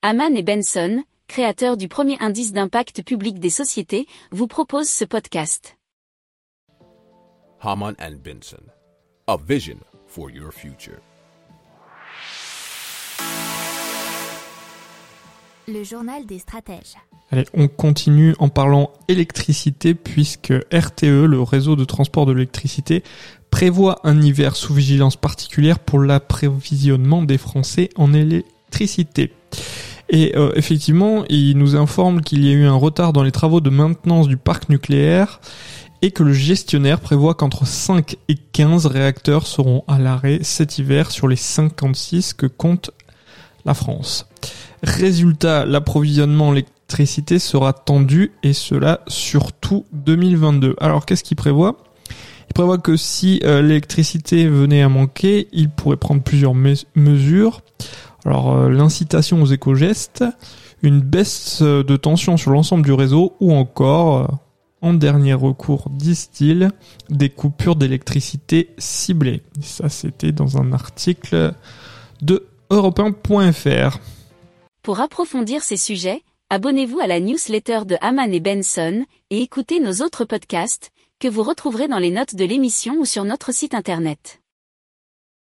Haman et Benson, créateurs du premier indice d'impact public des sociétés, vous proposent ce podcast. Haman and Benson, a vision for your future. Le journal des stratèges. Allez, on continue en parlant électricité puisque RTE, le réseau de transport de l'électricité, prévoit un hiver sous vigilance particulière pour l'approvisionnement des Français en électricité. Et euh, effectivement, il nous informe qu'il y a eu un retard dans les travaux de maintenance du parc nucléaire et que le gestionnaire prévoit qu'entre 5 et 15 réacteurs seront à l'arrêt cet hiver sur les 56 que compte la France. Résultat, l'approvisionnement en électricité sera tendu et cela surtout 2022. Alors qu'est-ce qu'il prévoit? Il prévoit que si euh, l'électricité venait à manquer, il pourrait prendre plusieurs mesures. Alors euh, l'incitation aux éco-gestes, une baisse de tension sur l'ensemble du réseau ou encore, euh, en dernier recours, disent-ils, des coupures d'électricité ciblées. Ça c'était dans un article de europe Pour approfondir ces sujets, abonnez-vous à la newsletter de Haman et Benson et écoutez nos autres podcasts que vous retrouverez dans les notes de l'émission ou sur notre site internet.